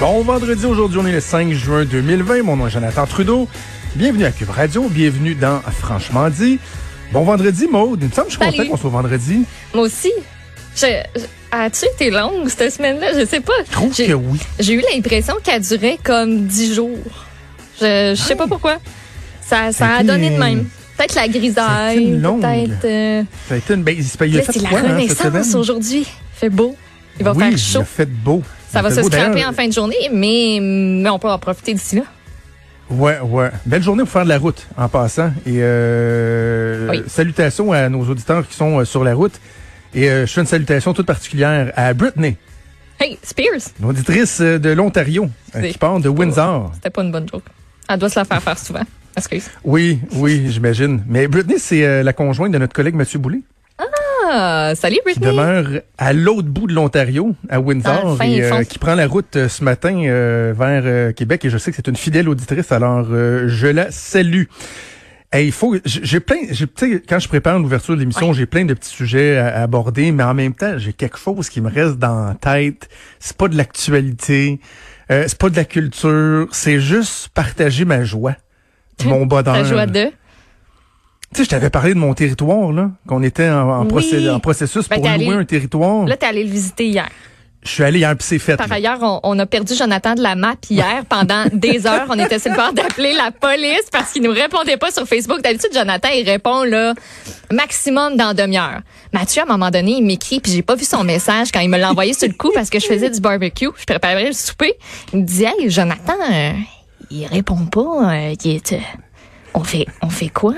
Bon vendredi, aujourd'hui on est le 5 juin 2020. Mon nom est Jonathan Trudeau. Bienvenue à Cube Radio, bienvenue dans Franchement dit. Bon vendredi, Maude. Il me semble que je suis content qu'on soit vendredi. Moi aussi. Je, je- As-tu été longue cette semaine-là? Je sais pas. Je trouve que oui. J'ai eu l'impression qu'elle durait comme dix jours. Je, je sais pas pourquoi. Ça, ça a donné de même. Peut-être la grisaille, une longue. peut-être... euh, Ça a été une belle. Il il a fait c'est la quoi, hein, cette renaissance semaine? aujourd'hui. Il fait beau. Il va oui, faire Il chaud. a fait beau. Ça Il va se scraper en fin de journée, mais, mais on peut en profiter d'ici là. Ouais, ouais. Belle journée pour faire de la route en passant. Et euh, Oui. salutations à nos auditeurs qui sont euh, sur la route. Et euh, je fais une salutation toute particulière à Britney, Hey, Spears! une auditrice euh, de l'Ontario, qui part de Windsor. C'était pas une bonne joke. Elle doit se la faire faire souvent. Excuse. Oui, oui, j'imagine. Mais Britney, c'est la conjointe de notre collègue Mathieu Boulay, Ah, salut qui Britney! demeure à l'autre bout de l'Ontario, à Windsor, et euh, qui prend la route euh, ce matin euh, vers Québec. Et je sais que c'est une fidèle auditrice, alors je la salue. Hey, il faut, j'ai plein, j'ai, tu sais, quand je prépare l'ouverture de l'émission, j'ai plein de petits sujets à, à aborder, mais en même temps, j'ai quelque chose qui me reste dans la tête. C'est pas de l'actualité, c'est pas de la culture, c'est juste partager ma joie, mon bonheur. Ta joie de? Tu sais, je t'avais parlé de mon territoire, là, qu'on était en, en, Oui. procé- en processus Ben, pour louer allé- un territoire. Là, t'es allé le visiter hier. Je suis allé hier, puis c'est fait. Par là. ailleurs, on, on a perdu Jonathan de la map hier pendant des heures. On était sur le bord d'appeler la police parce qu'il nous répondait pas sur Facebook. D'habitude, Jonathan, il répond là maximum dans demi-heure. Mathieu, à un moment donné, il m'écrit, puis j'ai pas vu son message quand il me l'a envoyé sur le coup parce que je faisais du barbecue. Je préparais le souper. Il me dit, hey, Jonathan, euh, il répond pas. euh, il est, euh, on fait, on fait quoi?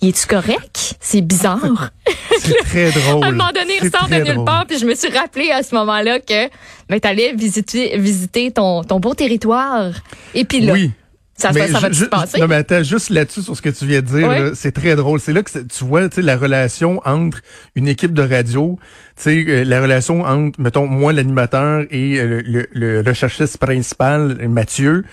Il est-tu correct? C'est bizarre. C'est très drôle. À un moment donné, il ressort de nulle part, puis je me suis rappelé à ce moment-là que ben, tu allais visiter, visiter ton, ton beau territoire. Et puis là, Oui. ça, Mais ça, ça va ju- se passer? Non, mais attends, juste là-dessus, sur ce que tu viens de dire, Oui. c'est très drôle. C'est là que tu vois, la relation entre une équipe de radio, euh, la relation entre, mettons, moi, l'animateur et euh, le, le, le recherchiste principal, Mathieu.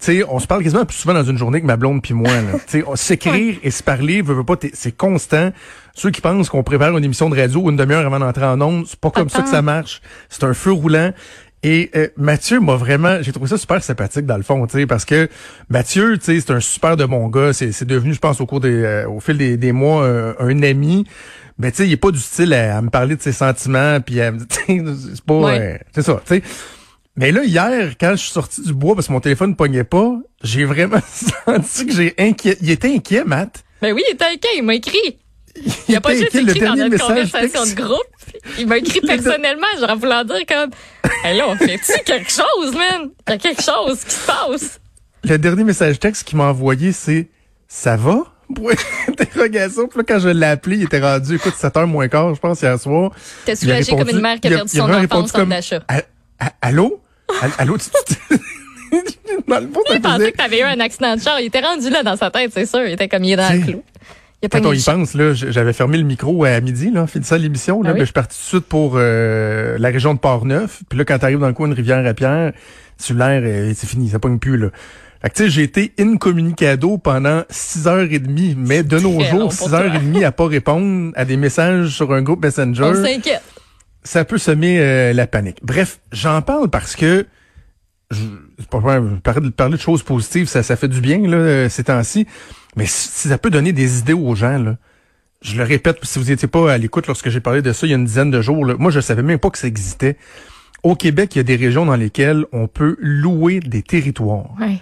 Sais, on se parle quasiment plus souvent dans une journée que ma blonde puis moi. Tu sais, s'écrire et se parler, veut, veut pas, c'est constant. Ceux qui pensent qu'on prépare une émission de radio une demi-heure avant d'entrer en ondes, c'est pas comme ça que ça marche. C'est un feu roulant. Et euh, Mathieu m'a vraiment, j'ai trouvé ça super sympathique dans le fond, tu sais, parce que Mathieu, tu sais, c'est un super de bon gars. C'est, c'est devenu, je pense, au cours des, euh, au fil des, des mois, euh, un ami. Mais tu sais, il est pas du style à, à me parler de ses sentiments, puis c'est pas, Ouais. euh, c'est ça, tu sais. Mais là, hier, quand je suis sorti du bois parce que mon téléphone ne pognait pas, j'ai vraiment senti que j'ai inquiet. Il était inquiet, Matt. Ben oui, il était inquiet, il m'a écrit. Il a pas juste. Le écrit dans notre message conversation texte- de groupe. Il m'a écrit personnellement, genre voulant dire comme, hey là, on fait-tu quelque chose, man? Il y a quelque chose qui se passe. Le dernier message texte qu'il m'a envoyé, c'est Ça va? Point d'interrogation. Puis là, quand je l'ai appelé, il était rendu, écoute, 7h moins quart, je pense, hier soir. T'es Il soulagé comme une mère qui a il perdu il son enfant au centre d'achat. Allô? All- Allô? tu- tu- Dans le fond, Il pensait que t'avais eu un accident de char. Il était rendu là dans sa tête, c'est sûr. Il était comme il est dans le clou. Il a Quand on y pense, là, j'avais fermé le micro à midi, là, ça l'émission, là, Ah oui? ben, je suis parti tout de suite pour euh, la région de Port-Neuf. Puis là, quand t'arrives dans le coin de Rivière-à-Pierre, sur l'air, euh, c'est fini, ça pogne plus, là. Fait que tu sais, j'ai été incommunicado pendant six heures et demie, mais de nos jours, pour six heures toi. et demie à pas répondre à des messages sur un groupe On Messenger, s'inquiète. Ça peut semer euh, la panique. Bref, j'en parle parce que je, c'est pas vrai, parler de, parler de choses positives, ça, ça fait du bien là, euh, ces temps-ci. Mais si, ça peut donner des idées aux gens, là, je le répète, si vous n'étiez pas à l'écoute lorsque j'ai parlé de ça il y a une dizaine de jours, là, moi je savais même pas que ça existait. Au Québec, il y a des régions dans lesquelles on peut louer des territoires. Ouais.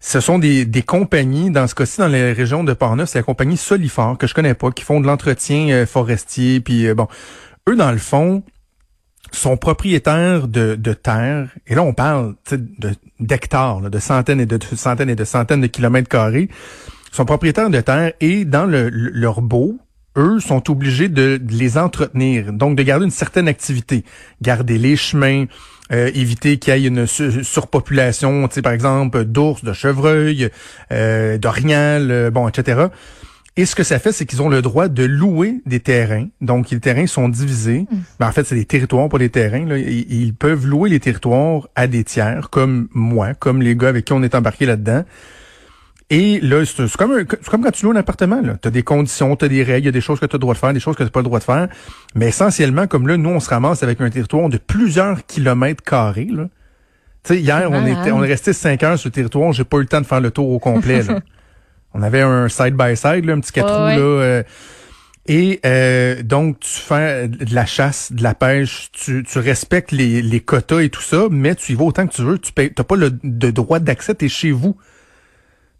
Ce sont des, des compagnies, dans ce cas-ci, dans les régions de Portneuf, c'est la compagnie Solifort, que je connais pas, qui font de l'entretien euh, forestier, puis euh, bon, eux, dans le fond, sont propriétaires de, de terres, et là, on parle de- d'hectares, là, de centaines et de, de centaines et de centaines de kilomètres carrés, sont propriétaires de terres, et dans le, le- leur beau, eux sont obligés de, de les entretenir, donc de garder une certaine activité, garder les chemins, euh, éviter qu'il y ait une su- surpopulation, par exemple, d'ours, de chevreuils, euh, d'orignal, euh, bon, etc. Et ce que ça fait, c'est qu'ils ont le droit de louer des terrains. Donc, les terrains sont divisés. Ben, en fait, c'est des territoires, pas des terrains. Là. Ils, ils peuvent louer les territoires à des tiers, comme moi, comme les gars avec qui on est embarqué là-dedans. Et là, c'est comme, un- comme quand tu loues un appartement. Tu as des conditions, tu as des règles, il y a des choses que tu as le droit de faire, des choses que tu n'as pas le droit de faire. Mais essentiellement, comme là, nous, on se ramasse avec un territoire de plusieurs kilomètres carrés. Là. Hier, on Malade. était, on est resté cinq heures sur le territoire. J'ai pas eu le temps de faire le tour au complet. là. on avait un side by side, là, un petit quatre Ouais, roues ouais. là. euh, et euh, donc, tu fais de la chasse, de la pêche, tu, tu respectes les, les quotas et tout ça, mais tu y vas autant que tu veux. Tu n'as pas le de droit d'accès, t'es chez vous.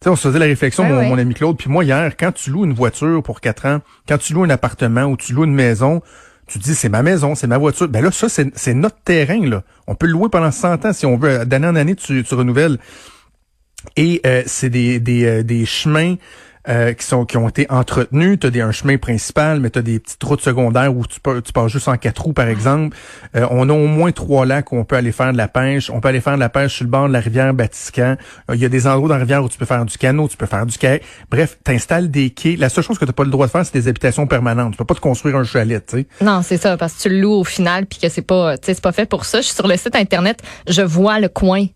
Tu sais, on se faisait la réflexion, Ouais, mon, ouais. mon ami Claude, puis moi hier, quand tu loues une voiture pour quatre ans, quand tu loues un appartement ou tu loues une maison, tu dis c'est ma maison, c'est ma voiture. Ben là, ça, c'est c'est notre terrain, là. On peut le louer pendant 100 ans si on veut. D'année en année, tu, tu renouvelles. Et euh, c'est des, des, euh, des chemins euh, qui sont qui ont été entretenus. Tu as des, un chemin principal, mais tu as des petites routes secondaires où tu, peux, tu passes juste en quatre roues, par exemple. Euh, on a au moins trois lacs où on peut aller faire de la pêche. On peut aller faire de la pêche sur le bord de la rivière Batiscan. Euh, Il y a des endroits dans la rivière où tu peux faire du canot, tu peux faire du kayak. Bref, tu installes des quais. La seule chose que tu pas le droit de faire, c'est des habitations permanentes. Tu peux pas te construire un chalet, tu sais. Non, c'est ça, parce que tu le loues au final, puis que c'est pas, c'est pas fait pour ça. Je suis sur le site internet, je vois le coin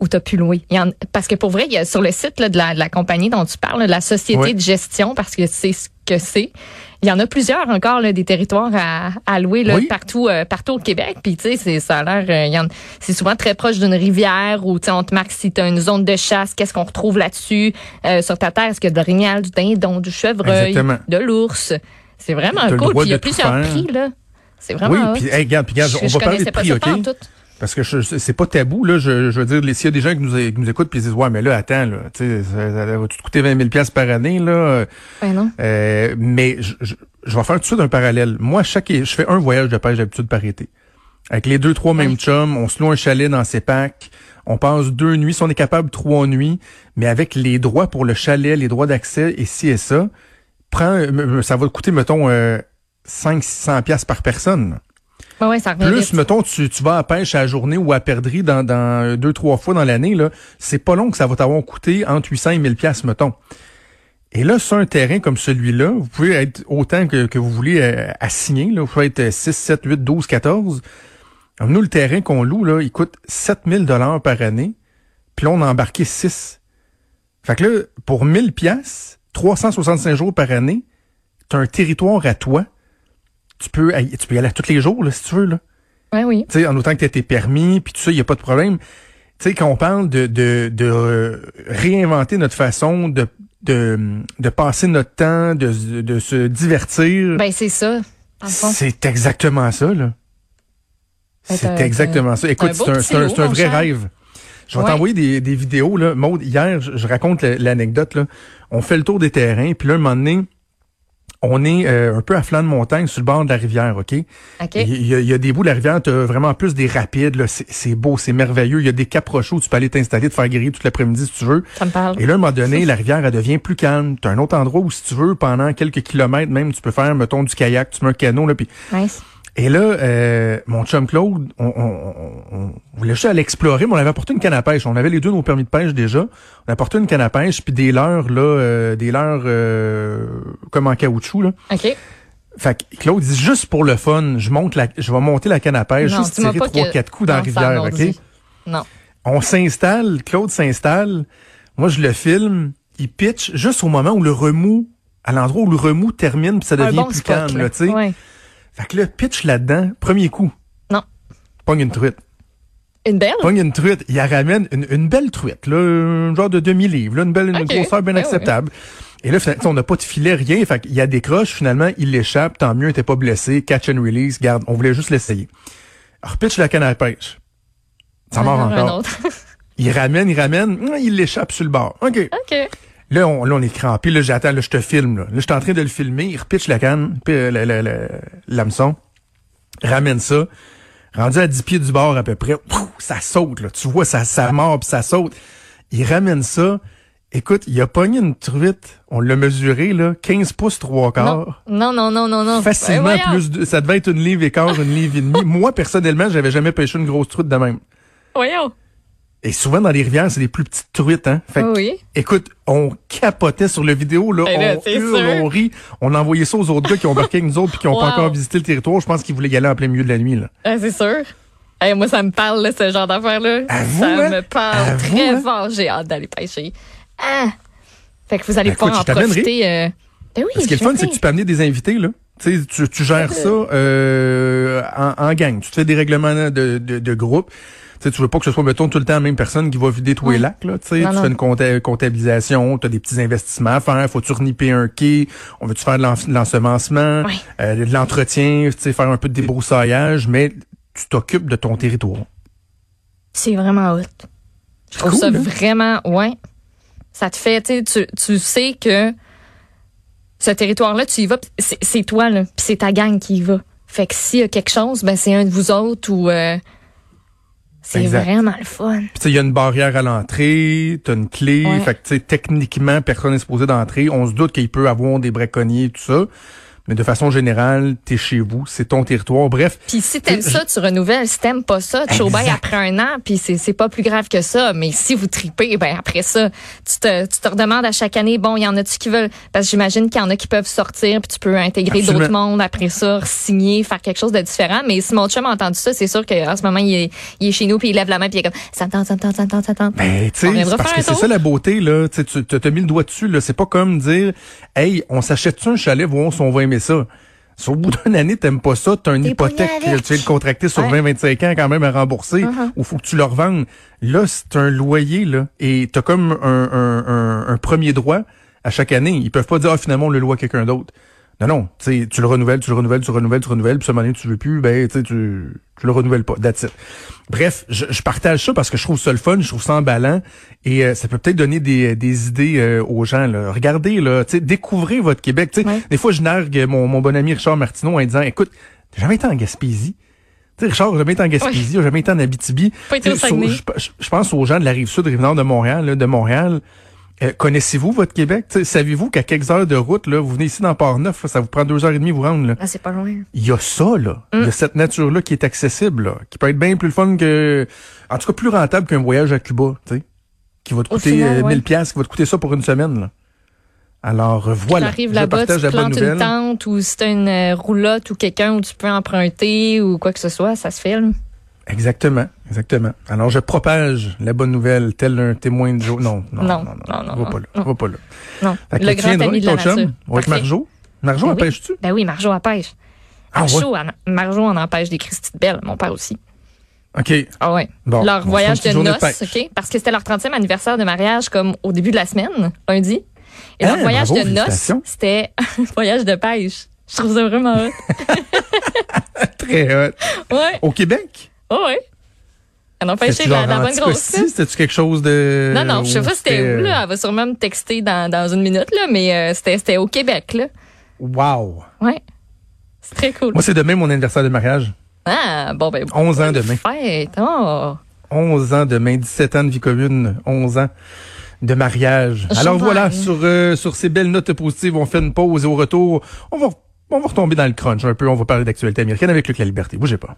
où tu as pu louer. Il y en- parce que pour vrai, il y a sur le site là, de, la, de la compagnie dont tu parles, de la société de gestion, parce que c'est ce que c'est. Il y en a plusieurs encore là, des territoires à, à louer là, Oui. partout, euh, partout au Québec. Puis tu sais, c'est- ça a l'air, euh, c'est souvent très proche d'une rivière où tu sais, on te marque si tu as une zone de chasse, qu'est-ce qu'on retrouve là-dessus euh, sur ta terre, est-ce qu'il y a de l'orignal, du dindon, du chevreuil, Exactement. de l'ours? C'est vraiment cool. Puis il y a plusieurs faire. prix là. C'est vraiment Oui, puis hey, regarde, puis regarde, Je- on je va parler de pas prix? Parce que je, c'est pas tabou, là. Je, je veux dire, s'il y a des gens qui nous, qui nous écoutent puis ils disent, ouais, mais là, attends, là, tu sais, ça, ça va te coûter 20 000 pièces par année, là? Ben non. Euh, mais je, je, je vais faire tout de suite un parallèle. Moi, chaque, je fais un voyage de pêche d'habitude par été. Avec les deux, trois mêmes chums, on se loue un chalet dans ses packs. On passe deux nuits, si on est capable, trois nuits. Mais avec les droits pour le chalet, les droits d'accès et ci et ça, prends, euh, ça va te coûter, mettons, euh, 500-600 pièces par personne. Ben ouais, ça Plus, vite. mettons, tu, tu vas à pêche à la journée ou à perdrix dans, dans deux, trois fois dans l'année, là, c'est pas long que ça va t'avoir coûté entre 800 et 1000 pièces mettons. Et là, sur un terrain comme celui-là, vous pouvez être autant que, que vous voulez euh, assigner, là. Vous pouvez être 6, 7, 8, 12, 14. Alors, nous, le terrain qu'on loue, là, il coûte 7000 dollars par année. Puis là, on a embarqué 6. Fait que là, pour 1000 pièces, 365 jours par année, t'as un territoire à toi. Tu peux, y- tu peux y aller tous les jours, là, si tu veux, là. Ouais, oui. Tu sais, en autant que tu tes permis, puis tout ça, il n'y a pas de problème. Tu sais, quand on parle de, de, de euh, réinventer notre façon de, de, de passer notre temps, de, de se divertir, Ben c'est ça. c'est exactement ça, là. Ben, C'est exactement ça. Écoute, c'est un, un, un vrai cher. rêve. Je vais Ouais. t'envoyer des, des vidéos, là. Maude, hier, je, je raconte la- l'anecdote, là. On fait le tour des terrains, puis là, un moment donné, on est euh, un peu à flanc de montagne sur le bord de la rivière, OK? Il y, a, il y a des bouts de la rivière, tu as vraiment plus des rapides, là. C'est beau, c'est merveilleux. Il y a des caps rocheux où tu peux aller t'installer, te faire griller toute l'après-midi si tu veux. Ça me parle. Et là, à un moment donné, la rivière, elle devient plus calme. Tu as un autre endroit où, si tu veux, pendant quelques kilomètres même, tu peux faire, mettons, du kayak, tu mets un canot, là, puis Nice. Et là, euh, mon chum Claude, on, on, on- on voulait juste aller explorer, mais on avait apporté une canne à pêche. On avait les deux nos permis de pêche déjà. On a apporté une canne à pêche, puis des leurres, là, euh, des leurres euh, comme en caoutchouc. Là. OK. Fait que Claude dit juste pour le fun, je monte la, je vais monter la canne à pêche, Non, juste tirer trois, quatre coups dans la Non, rivière, OK? Non. On s'installe, Claude s'installe, moi je le filme, il pitch juste au moment où le remous, à l'endroit où le remous termine, puis ça devient bon plus spot, calme, là. là, tu sais. Ouais. Fait que là, pitch là-dedans, premier coup. Non. Pogne une truite. Une belle? Pogne une truite. Il la ramène une, une belle truite, là, un genre de demi-livre, là, une belle une Ok. grosseur bien Ouais, acceptable. Et là, on n'a pas de filet, rien. Fait qu'il y a des croches, finalement, il l'échappe. Tant mieux, il était pas blessé. Catch and release. Garde, on voulait juste l'essayer. Alors, pitch la canne à pêche. Ça mord Un encore. Il ramène, il ramène. hum, Il l'échappe sur le bord. OK. OK. Là, on, là, on est crampé. Là, j'attends. Là, je te filme. Là, là je suis en train de le filmer. Il repitche la canne, puis euh, l'hameçon. Ramène ça. Rendu à 10 pieds du bord à peu près. Ça saute. Là. Tu vois, ça, ça mord puis ça saute. Il ramène ça. Écoute, il a pogné une truite. On l'a mesuré, là. 15 pouces, trois quarts. non, non, non, non, non. Facilement Ben, plus de, ça devait être une livre et quart, une livre et demie. Moi, personnellement, j'avais jamais pêché une grosse truite de même. Voyons. Et souvent, dans les rivières, c'est des plus petites truites, hein. Fait que, Oui. Écoute, on capotait sur le vidéo, là, Eh là, on hurle, sûr. on rit, on a envoyé ça aux autres gars qui ont embarqué avec nous autres puis qui ont pas encore visité le territoire. Je pense qu'ils voulaient y aller en plein milieu de la nuit, là. Ah, c'est sûr. Hey, moi, ça me parle, là, ce genre d'affaires-là. Ça hein? me parle très hein? fort. J'ai hâte d'aller pêcher. Ah! Fait que vous allez Ben, pouvoir écoute, en profiter. Euh... Ben oui, Ce qui est le fun, c'est que tu peux amener des invités, là. Tu, sais, tu, tu gères ça euh, en, en gang. Tu te fais des règlements de, de, de groupe. Sais, tu veux pas que ce soit, mettons, tout le temps la même personne qui va vider tous les lacs, là. Tu sais, Non, tu non. fais une compta- comptabilisation, tu as des petits investissements à faire, faut-tu reniper un quai, on veut-tu faire de l'en- de l'ensemencement, Oui. euh, de l'entretien, tu sais, faire un peu de débroussaillage, mais tu t'occupes de ton territoire. C'est vraiment hot. Je trouve cool, ça hein? vraiment, ouais. Ça te fait, tu sais, tu, sais que ce territoire-là, tu y vas, c'est toi, là, puis c'est ta gang qui y va. Fait que s'il y a quelque chose, ben c'est un de vous autres ou euh, c'est vraiment le fun. Puis il y a une barrière à l'entrée, tu as une clé, Ouais. fait que tu sais, techniquement, personne n'est supposé d'entrer. On se doute qu'il peut avoir des braconniers, tout ça. Mais de façon générale, t'es chez vous, c'est ton territoire. Bref, Puis si t'aimes ça, tu renouvelles. Si t'aimes pas ça, tu Exact. après un an, puis c'est pas plus grave que ça. Mais si vous tripez, ben après ça, tu te, tu te redemandes à chaque année, bon, il y en a-tu qui veulent... Parce que j'imagine qu'il y en a qui peuvent sortir, puis tu peux intégrer d'autres mondes après ça, signer, faire quelque chose de différent. Mais si mon chum a entendu ça, c'est sûr qu'en ce moment, il est, il est chez nous, puis il lève la main, puis il est comme, ça tente, ça tente, ça tente, ça tente. Ben, tu sais, parce que c'est ça la beauté, là. Tu sais, tu t'as mis le doigt dessus, là. C'est pas comme dire, hey, on s'achète-tu un chalet, on va ça. Si au bout d'une année, t'aimes pas ça, t'as une hypothèque, avec. tu viens de contracter sur Ouais. 20-25 ans quand même à rembourser, Uh-huh. ou faut que tu le revendes. Là, c'est un loyer, là. Et t'as comme un, un, un, un premier droit à chaque année. Ils peuvent pas dire, ah, finalement, on le loue à quelqu'un d'autre. Non, non, tu sais, tu le renouvelles, tu le renouvelles, tu le renouvelles, tu le renouvelles, puis ce moment donné, tu veux plus, ben, tu sais, tu, tu le renouvelles pas. That's it. Bref, je, je partage ça parce que je trouve ça le fun, je trouve ça emballant, et euh, ça peut peut-être donner des, des idées euh, aux gens. Là. Regardez, là, tu sais, découvrez votre Québec. Tu sais, Ouais. Des fois, je nargue mon, mon bon ami Richard Martineau en disant, écoute, t'as jamais été en Gaspésie? Richard, j'ai jamais été en Gaspésie, j'ai jamais été en Abitibi. Pas été au je pense aux gens de la rive sud, rive nord de Montréal, là, de Montréal. Euh, Connaissez-vous votre Québec? Savez-vous qu'à quelques heures de route, là, vous venez ici dans Port-Neuf, ça vous prend deux heures et demie vous rendre. Là? Ah, c'est pas loin. Il y a ça, là. Il y a cette nature-là qui est accessible, là, qui peut être bien plus fun que... En tout cas, plus rentable qu'un voyage à Cuba, tu sais, qui va te Au coûter final, euh, ouais. 1000 pièces, qui va te coûter ça pour une semaine. Là. Alors, euh, voilà. T'arrives Je là-bas, tu partage la bonne plantes une nouvelle. tente ou si t'as une euh, roulotte ou quelqu'un où tu peux emprunter ou quoi que ce soit, ça se. Là. Exactement, exactement. Alors, je propage la bonne nouvelle, tel un témoin de jour. Non, non, non, Non, non, non, non, va pas là, va pas là. Non, Fait que le tu grand ami de la nature. avec. Marjo. Marjo, Ben pêches-tu? Ben oui, Marjo en pêche. Ah Marjo, en, Marjo en empêche des Christy de Belle, mon père aussi. OK. Ah ouais. Bon, leur on voyage de noces, de pêche. OK? Parce que c'était leur 30e anniversaire de mariage comme au début de la semaine, lundi. Et leur Ah, voyage bravo, de noces, c'était un voyage de pêche. Je trouve ça vraiment hot. Très hot. Ouais, Au Québec? oh ouais. Elle a pêché la, la bonne grosse. Anticosti? là. C'était-tu quelque chose de... Non, non, je sais pas c'était où, là. Elle va sûrement me texter dans, dans une minute, là, mais euh, c'était c'était au Québec, là. Wow. Ouais. C'est très cool. Moi, c'est demain mon anniversaire de mariage. Ah, bon, ben. 11 ans demain. Fête. Oh. 11 ans demain, 17 ans de vie commune, 11 ans de mariage. Je Alors voilà, sur euh, sur ces belles notes positives, on fait une pause et au retour, on va on va retomber dans le crunch un peu, on va parler d'actualité américaine avec Luc La Liberté. Bougez pas.